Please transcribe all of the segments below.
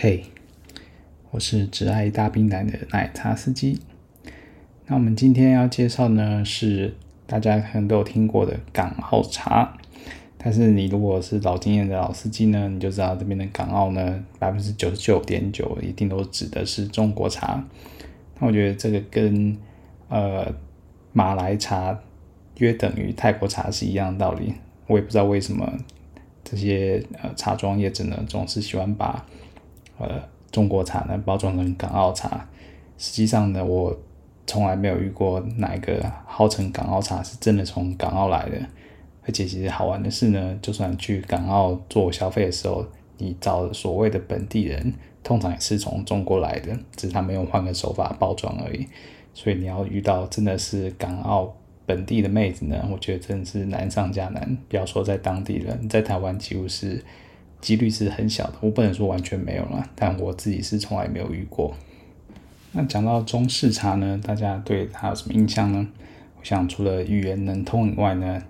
嘿，我是只爱大冰奶的奶茶司机。那我们今天要介绍呢，是大家可能都有听过的港澳茶。但是你如果是老经验的老司机呢，你就知道这边的港澳呢，百分之九十九点九一定都指的是中国茶。那我觉得这个跟呃马来茶约等于泰国茶是一样的道理。我也不知道为什么这些呃茶庄业者呢，总是喜欢把呃，中国茶呢包装成港澳茶，实际上呢，我从来没有遇过哪一个号称港澳茶是真的从港澳来的。而且其实好玩的是呢，就算去港澳做消费的时候，你找所谓的本地人，通常也是从中国来的，只是他们用换个手法包装而已。所以你要遇到真的是港澳本地的妹子呢，我觉得真的是难上加难。不要说在当地人，在台湾几乎是。几率是很小的，我不能说完全没有了，但我自己是从来没有遇过。那讲到中式茶呢，大家对它有什么印象呢？我想除了语言能通以外呢，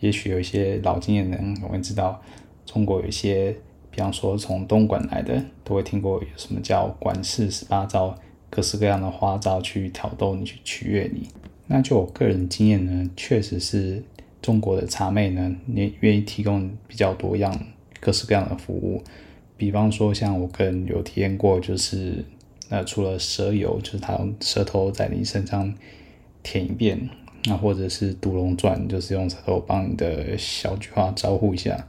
也许有一些老经验的人会知道，中国有一些，比方说从东莞来的，都会听过什么叫莞式十八招，各式各样的花招去挑逗你，去取悦你。那就我个人经验呢，确实是中国的茶妹呢，你愿意提供比较多样。各式各样的服务，比方说像我个人有体验过，就是呃，除了蛇油，就是他用舌头在你身上舔一遍，那或者是独龙钻，就是用舌头帮你的小菊花招呼一下，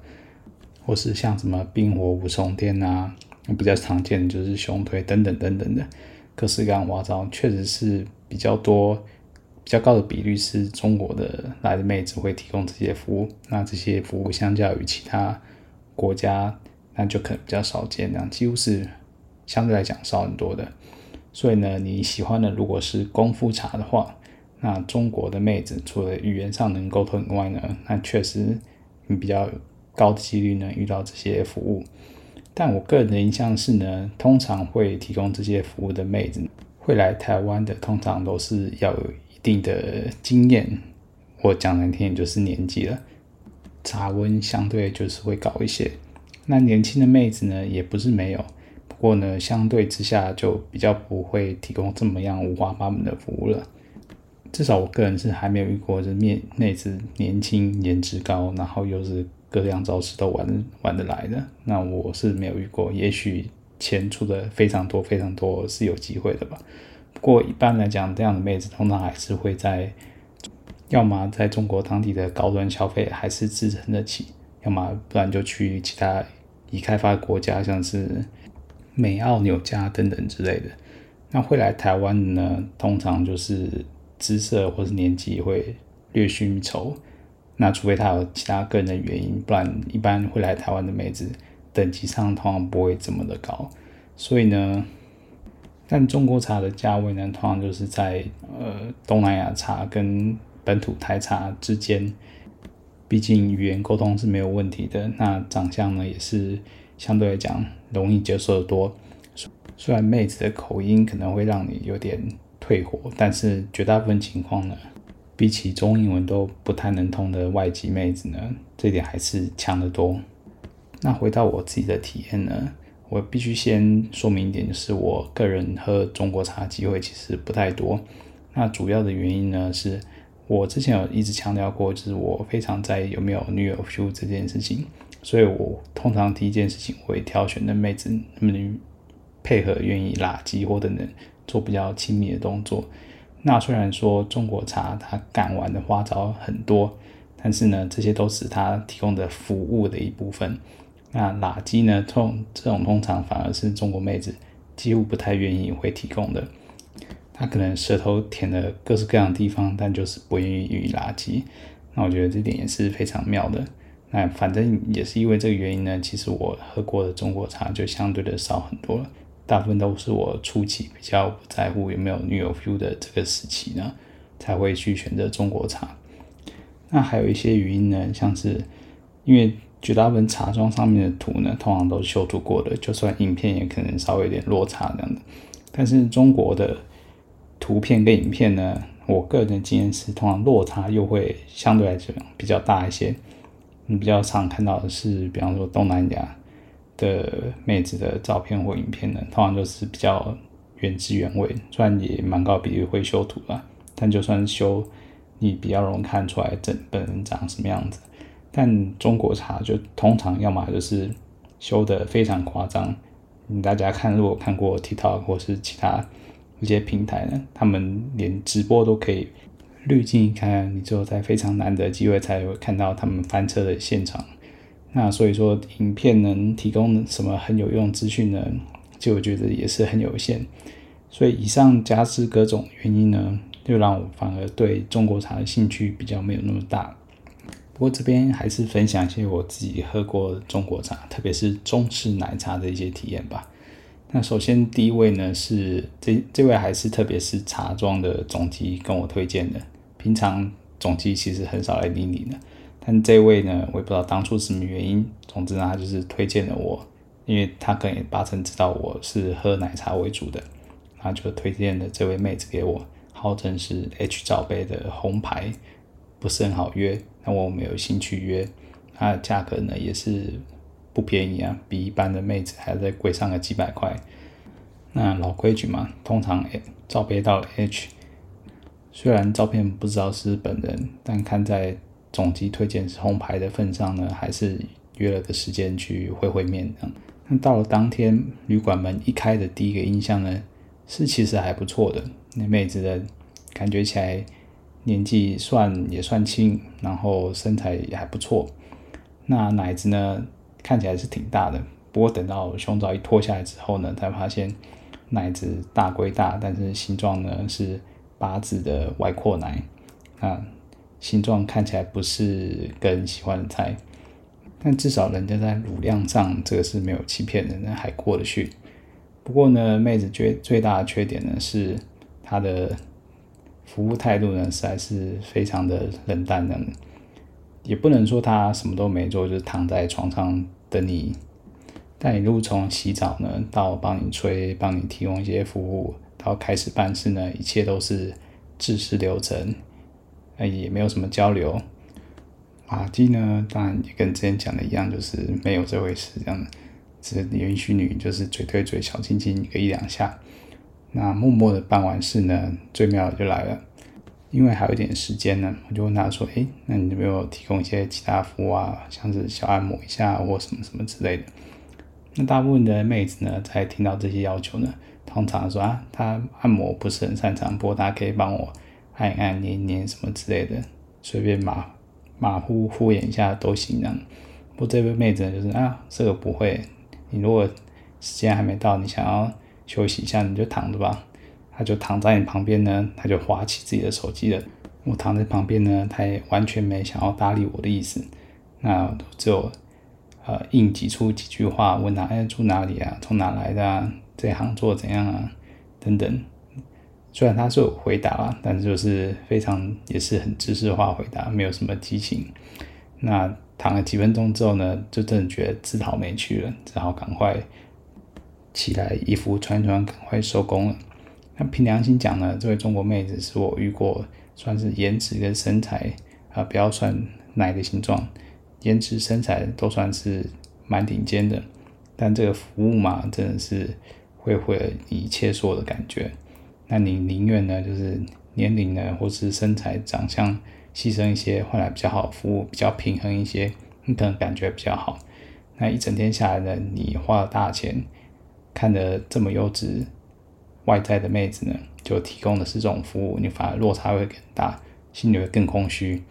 或是像什么冰火五重天啊，比较常见的就是胸推等等等等的各式各样花招，确实是比较多、比较高的比率是中国的来的妹子会提供这些服务，那这些服务相较于其他。国家那就可能比较少见，这样几乎是相对来讲少很多的。所以呢，你喜欢的如果是功夫茶的话，那中国的妹子除了语言上能沟通以外呢，那确实你比较高的几率呢遇到这些服务。但我个人的印象是呢，通常会提供这些服务的妹子会来台湾的，通常都是要有一定的经验，我讲难听点就是年纪了。茶温相对就是会高一些，那年轻的妹子呢也不是没有，不过呢相对之下就比较不会提供这么样五花八门的服务了。至少我个人是还没有遇过，这面妹子年轻、颜值高，然后又是各样招式都玩玩得来的。那我是没有遇过，也许钱出的非常多非常多是有机会的吧。不过一般来讲，这样的妹子通常还是会在。要么在中国当地的高端消费还是支撑得起，要么不然就去其他已开发国家，像是美、澳、纽、加等等之类的。那会来台湾的呢，通常就是姿色或是年纪会略逊一筹。那除非他有其他个人的原因，不然一般会来台湾的妹子等级上通常不会这么的高。所以呢，但中国茶的价位呢，通常就是在呃东南亚茶跟本土台茶之间，毕竟语言沟通是没有问题的。那长相呢，也是相对来讲容易接受的多。虽然妹子的口音可能会让你有点退火，但是绝大部分情况呢，比起中英文都不太能通的外籍妹子呢，这点还是强得多。那回到我自己的体验呢，我必须先说明一点，就是我个人喝中国茶机会其实不太多。那主要的原因呢是。我之前有一直强调过，就是我非常在意有没有女友 feel 这件事情，所以我通常第一件事情会挑选的妹子能不能配合愿意拉机或者能做比较亲密的动作。那虽然说中国茶它敢玩的花招很多，但是呢，这些都是它提供的服务的一部分。那拉机呢，通这种通常反而是中国妹子几乎不太愿意会提供的。他可能舌头舔了各式各样的地方，但就是不愿意予以拉机。那我觉得这点也是非常妙的。那反正也是因为这个原因呢，其实我喝过的中国茶就相对的少很多了。大部分都是我初期比较不在乎有没有女友 feel 的这个时期呢，才会去选择中国茶。那还有一些原因呢，像是因为绝大部分茶庄上面的图呢，通常都是修图过的，就算影片也可能稍微有点落差这样的。但是中国的图片跟影片呢，我个人的经验是，通常落差又会相对来讲比较大一些。你比较常看到的是，比方说东南亚的妹子的照片或影片呢，通常就是比较原汁原味，虽然也蛮高比例会修图啦，但就算修，你比较容易看出来整本人长什么样子。但中国茶就通常要么就是修得非常夸张，大家看如果看过 TikTok 或是其他一些平台呢，他们连直播都可以滤镜一开，你只有在非常难得的机会才会看到他们翻车的现场。那所以说，影片能提供什么很有用资讯呢？就我觉得也是很有限。所以以上加之各种原因呢，就让我反而对中国茶的兴趣比较没有那么大。不过这边还是分享一些我自己喝过中国茶，特别是中式奶茶的一些体验吧。那首先第一位呢是这这位还是特别是茶庄的总机跟我推荐的。平常总机其实很少来理你的，但这位呢，我也不知道当初什么原因。总之呢，他就是推荐了我，因为他可能八成知道我是喝奶茶为主的，他就推荐了这位妹子给我，号称是 H 罩杯的红牌，不是很好约。那我没有兴趣约，它的价格呢也是不便宜啊，比一般的妹子还在贵上个几百块。那老规矩嘛，通常罩杯到 H，虽然照片不知道是本人，但看在总机推荐是红牌的份上呢，还是约了个时间去会会面这样。那到了当天，旅馆门一开的第一个印象呢，是其实还不错的，那妹子的感觉起来。年纪算也算轻，然后身材也还不错。那奶子呢，看起来是挺大的。不过等到胸罩一脱下来之后呢，才发现奶子大归大，但是形状呢是八字的外扩奶。那形状看起来不是跟喜欢的菜，但至少人家在乳量上这个是没有欺骗人的，还过得去。不过呢，妹子最最大的缺点呢是她的。服务态度呢，实在是非常的冷淡的，也不能说他什么都没做，就是躺在床上等你。但你如果从洗澡呢，到帮你吹，帮你提供一些服务，到开始办事呢，一切都是制式流程，也没有什么交流。马基呢，当然也跟之前讲的一样，就是没有这回事，这样的，只允许你就是嘴对嘴，小亲亲一个一两下。那默默的办完事呢，最妙的就来了，因为还有一点时间呢，我就问他说：“诶，那你有没有提供一些其他服务啊，像是小按摩一下或什么什么之类的？”那大部分的妹子呢，在听到这些要求呢，通常说啊，她按摩不是很擅长，不过她可以帮我按一按、捏捏什么之类的，随便马马虎敷衍一下都行这样。不过这位妹子呢，就是啊，这个不会，你如果时间还没到，你想要。休息一下，你就躺着吧。他就躺在你旁边呢，他就划起自己的手机了。我躺在旁边呢，他也完全没想要搭理我的意思。那只有呃硬挤出几句话，问他哎住哪里啊，从哪来的啊，这行做怎样啊，等等。虽然他是有回答啦，但是就是非常也是很知识化回答，没有什么激情。那躺了几分钟之后呢，就真的觉得自讨没趣了，只好赶快。起来，衣服穿穿，赶快收工了。那凭良心讲呢，这位中国妹子是我遇过算是颜值跟身材啊，不要算奶的形状，颜值身材都算是蛮顶尖的。但这个服务嘛，真的是会毁了一切所有的感觉。那你宁愿呢，就是年龄呢，或是身材长相牺牲一些，换来比较好服务，比较平衡一些，你可能感觉比较好。那一整天下来呢，你花了大钱。看得这么优质外在的妹子呢，就提供的是这种服务，你反而落差会更大，心里会更空虚。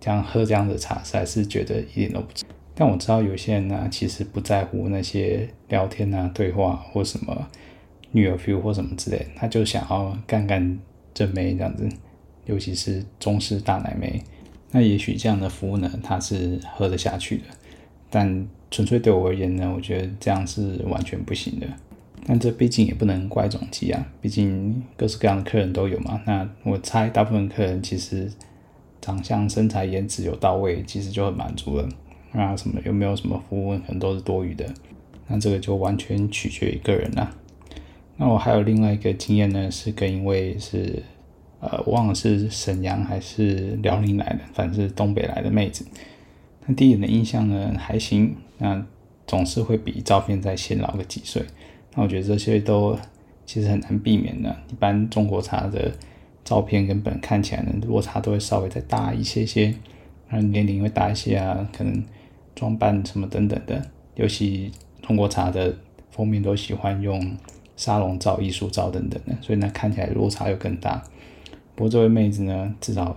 这样喝这样的茶，实在是觉得一点都不值。但我知道有些人呢，其实不在乎那些聊天啊、对话或什么女友 feel 或什么之类，他就想要干干正妹这样子，尤其是中式大奶妹。那也许这样的服务呢，他是喝得下去的，但纯粹对我而言呢，我觉得这样是完全不行的。但这毕竟也不能怪总机啊，毕竟各式各样的客人都有嘛。那我猜大部分客人其实长相、身材、颜值有到位，其实就很满足了。那什么有没有什么服务，可能都是多余的。那这个就完全取决于个人啦。那我还有另外一个经验呢，是跟一位是呃，忘了是沈阳还是辽宁来的，反正是东北来的妹子。那第一眼的印象呢还行，那。总是会比照片再显老个几岁。那我觉得这些都其实很难避免的。一般中国茶的照片跟本看起来呢，落差都会稍微再大一些些，嗯，年龄会大一些啊，可能装扮什么等等的。尤其中国茶的封面都喜欢用沙龙照、艺术照等等的，所以呢，看起来落差又更大。不过这位妹子呢，至少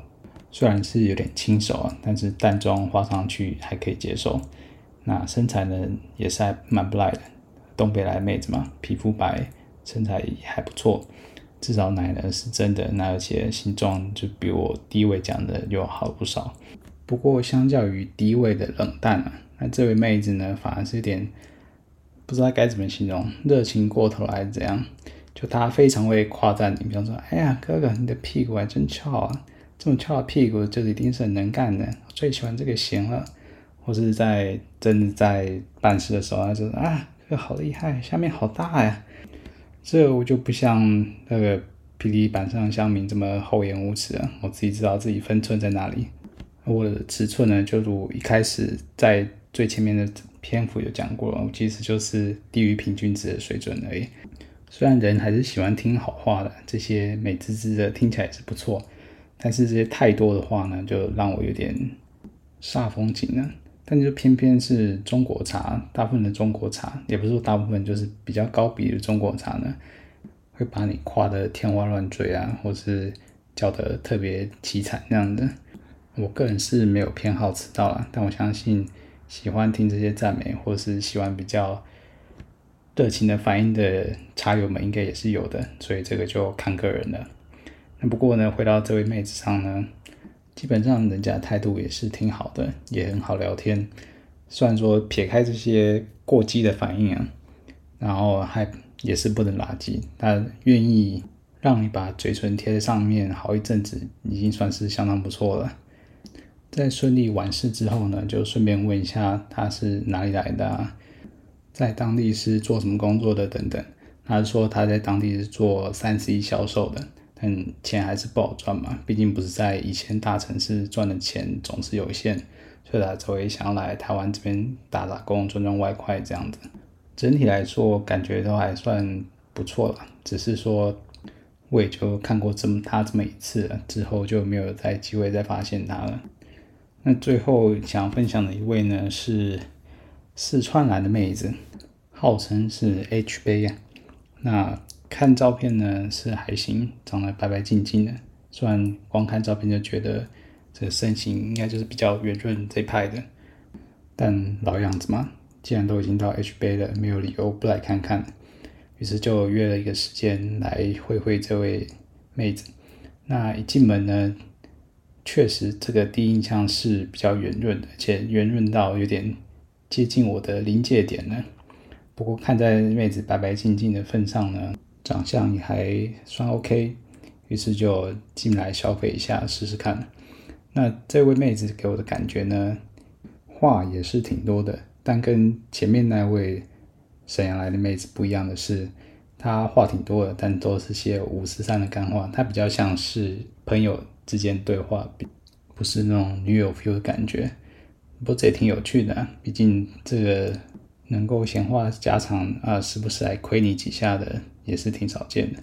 虽然是有点轻熟啊，但是淡妆画上去还可以接受。那身材呢，也是还蛮不赖的。东北来妹子嘛，皮肤白，身材也还不错，至少奶呢是真的，那而且形状就比我第一位讲的又好不少。不过相较于第一位的冷淡啊，那这位妹子呢反而是有点不知道该怎么形容，热情过头还是怎样？就她非常会夸赞你，比方说，哎呀哥哥，你的屁股还真翘啊，这么翘的屁股就一定是很能干的，最喜欢这个型了。或是在真的在办事的时候，他就说好厉害，下面好大呀！这我就不像那个霹雳板上乡民这么厚颜无耻啊！我自己知道自己分寸在哪里。我的尺寸呢，就如一开始在最前面的篇幅有讲过，我其实就是低于平均值的水准而已。虽然人还是喜欢听好话的，这些美滋滋的听起来是不错，但是这些太多的话呢，就让我有点煞风景了。但就偏偏是中国茶，大部分的中国茶，也不是说大部分，就是比较高比的中国茶呢，会把你夸得天花乱坠啊，或是叫得特别凄惨那样的。我个人是没有偏好此道啦，但我相信喜欢听这些赞美，或是喜欢比较热情的反应的茶友们，应该也是有的，所以这个就看个人了。那不过呢，回到这位妹子上呢。基本上人家态度也是挺好的，也很好聊天。虽然说撇开这些过激的反应啊，然后还也是不能垃圾，但愿意让你把嘴唇贴在上面好一阵子，已经算是相当不错了。在顺利完事之后呢，就顺便问一下他是哪里来的啊，在当地是做什么工作的等等。他说他在当地是做三 C 销售的。嗯，钱还是不好赚嘛，毕竟不是在以前大城市赚的钱总是有限，所以他才会想要来台湾这边打打工，赚赚外快这样子。整体来说，感觉都还算不错了，只是说我也就看过这么他这么一次，之后就没有再机会再发现他了。那最后想分享的一位呢，是四川来的妹子，号称是 H 杯啊，那。看照片呢是还行，长得白白净净的。虽然光看照片就觉得这身形应该就是比较圆润这一派的，但老样子嘛，既然都已经到 H 杯了，没有理由不来看看。于是就约了一个时间来会会这位妹子。那一进门呢，确实这个第一印象是比较圆润的，而且圆润到有点接近我的临界点了。不过看在妹子白白净净的份上呢。长相也还算 OK，于是就进来消费一下试试看。那这位妹子给我的感觉呢，话也是挺多的，但跟前面那位沈阳来的妹子不一样的是，她话挺多的，但都是些五十三的干话，她比较像是朋友之间对话，不是那种女友 feel 的感觉。不过这也挺有趣的，毕竟这个能够闲话家常啊，时不时来亏你几下的。也是挺少见的。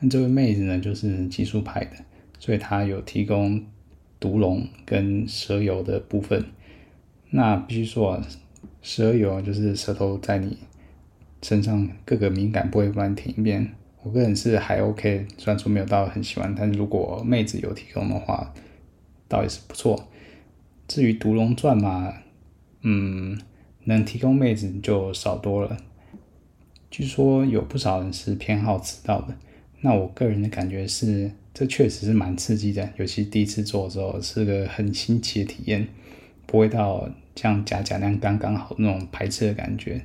那这位妹子呢，就是技术派的，所以她有提供毒龙跟蛇油的部分。那必须说啊，蛇油就是舌头在你身上各个敏感部位帮你舔一遍。我个人是还 OK，虽然说没有到很喜欢，但是如果妹子有提供的话，倒也是不错。至于毒龙钻嘛，嗯，能提供妹子就少多了。据说有不少人是偏好迟到的，那我个人的感觉是，这确实是蛮刺激的，尤其第一次做的时候是个很新奇的体验，不会到像假假那样刚刚好那种排斥的感觉。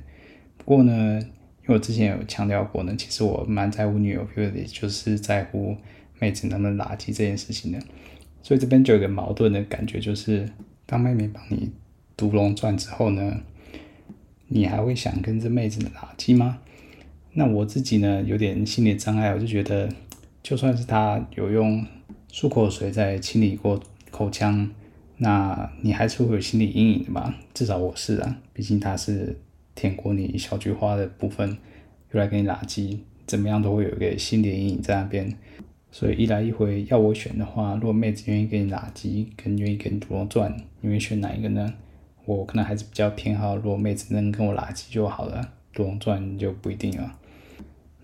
不过呢，因为我之前有强调过呢，其实我蛮在乎女友 feel 的，就是在乎妹子能不能拉机这件事情的。所以这边就有个矛盾的感觉，就是当妹妹帮你毒龙钻之后呢，你还会想跟这妹子拉机吗？那我自己呢，有点心理障碍，我就觉得，就算是他有用漱口水在清理过口腔，那你还是会有心理阴影的吧？至少我是啊，毕竟他是舔过你小菊花的部分，又来给你垃圾，怎么样都会有一个心理阴影在那边。所以一来一回要我选的话，如果妹子愿意给你垃圾，跟愿意给你独龙钻，你会选哪一个呢？我可能还是比较偏好，如果妹子能跟我垃圾就好了，独龙钻就不一定了。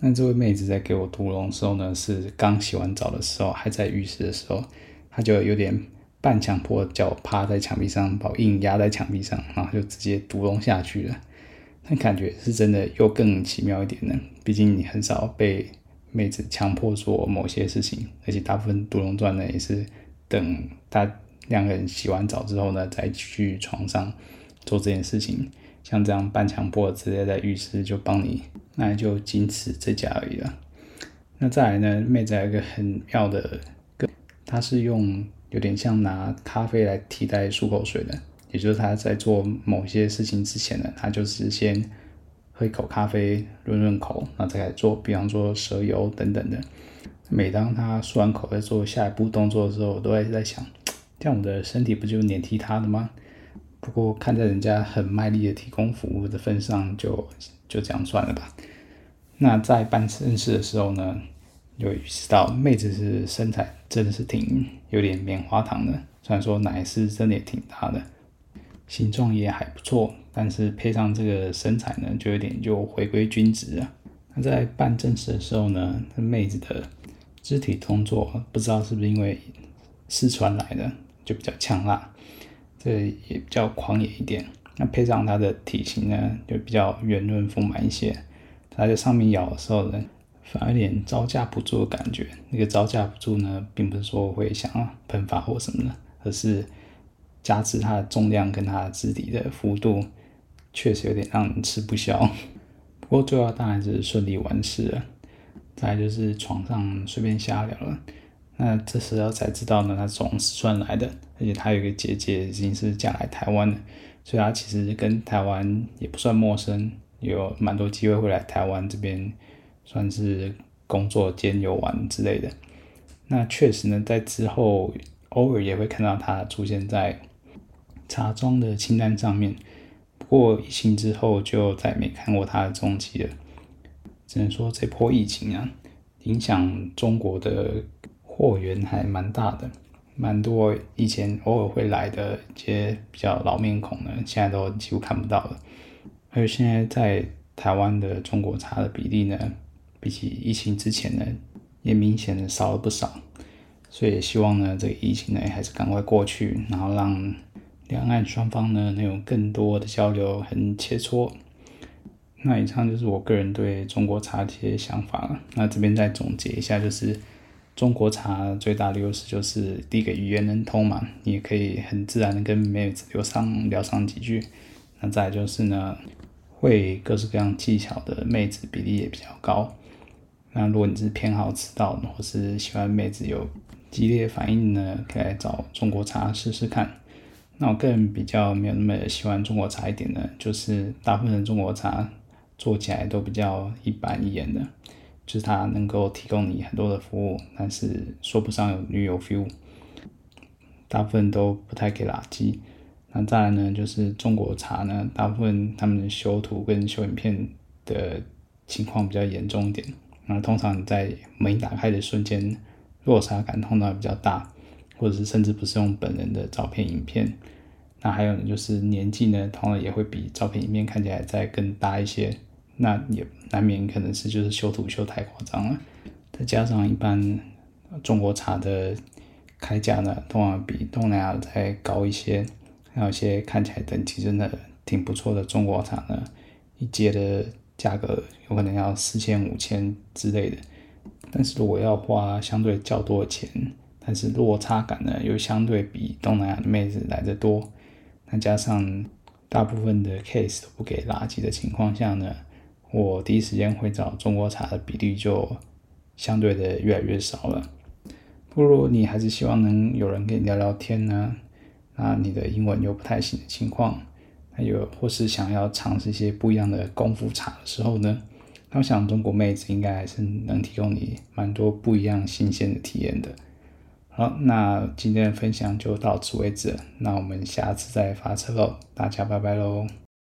那这位妹子在给我独龙的时候呢，是刚洗完澡的时候，还在浴室的时候，她就有点半强迫叫我趴在墙壁上，把我硬压在墙壁上，然后就直接独龙下去了。那感觉是真的又更奇妙一点呢，毕竟你很少被。妹子强迫做某些事情，而且大部分独龙钻呢也是等他两个人洗完澡之后呢，再去床上做这件事情。像这样半强迫直接在浴室就帮你，那就仅此这家而已了。那再来呢，妹子还有一个很妙的，她是用有点像拿咖啡来替代漱口水的，也就是她在做某些事情之前呢，她就是先。喝一口咖啡，润润口，然后再来做，比方说蛇油等等的。每当他漱完口在做下一步动作的时候，我都会在想，这样我的身体不就黏踢他的吗？不过看在人家很卖力的提供服务的份上就，就这样算了吧。那在办正事的时候呢，有意识到妹子是身材真的是挺有点棉花糖的，虽然说奶是真的也挺大的，形状也还不错。但是配上这个身材呢，就有点就回归均值了。那在办正事的时候呢，妹子的肢体动作不知道是不是因为四川来的，就比较呛辣，这也比较狂野一点。那配上它的体型呢，就比较圆润丰满一些。它在上面咬的时候呢，反而有点招架不住的感觉。那个招架不住呢，并不是说会想要喷发或什么的，而是加之它的重量跟它的肢体的幅度。确实有点让人吃不消，不过最后当然是顺利完事了。再就是床上随便瞎聊了，那这时候才知道呢，他从四川来的，而且他有一个姐姐已经是嫁来台湾了，所以他其实跟台湾也不算陌生，有蛮多机会会来台湾这边，算是工作兼游玩之类的。那确实呢，在之后偶尔也会看到他出现在茶庄的清单上面。不过疫情之后就再没看过他的踪迹了，只能说这波疫情啊，影响中国的货源还蛮大的，蛮多以前偶尔会来的一些比较老面孔呢，现在都几乎看不到了。还有现在在台湾的中国茶的比例呢，比起疫情之前呢，也明显的少了不少，所以希望呢，这个疫情呢还是赶快过去，然后让。两岸双方呢，能有更多的交流很切磋。那以上就是我个人对中国茶的一些想法了。那这边再总结一下，就是中国茶最大的优势就是第一个语言能通嘛，你也可以很自然的跟妹子聊上聊上几句。那再就是呢，会各式各样技巧的妹子比例也比较高。那如果你是偏好迟到或是喜欢妹子有激烈反应呢，可以来找中国茶试试看。那我个人比较没有那么喜欢中国茶一点的，就是大部分中国茶做起来都比较一板一眼的，就是它能够提供你很多的服务，但是说不上有女友 feel，大部分都不太给垃圾。那再来呢，就是中国茶呢，大部分他们的修图跟修影片的情况比较严重一点，那通常你在门打开的瞬间，落差感通常比较大。或者是甚至不是用本人的照片、影片，那还有呢，就是年纪呢，同样也会比照片、影片看起来再更大一些。那也难免可能是就是修图修太夸张了，再加上一般中国茶的开价呢，通常比东南亚再高一些。还有一些看起来等级真的挺不错的中国茶呢，一阶的价格有可能要四千、五千之类的。但是如果要花相对较多的钱，但是落差感呢，又相对比东南亚的妹子来得多。那加上大部分的 case 都不给垃圾的情况下呢，我第一时间会找中国茶的比例就相对的越来越少了。不如你还是希望能有人跟你聊聊天呢，那你的英文又不太行的情况，那有或是想要尝试一些不一样的功夫茶的时候呢，那我想中国妹子应该还是能提供你蛮多不一样新鲜的体验的。好，那今天的分享就到此为止，那我们下次再发车喽，大家拜拜喽。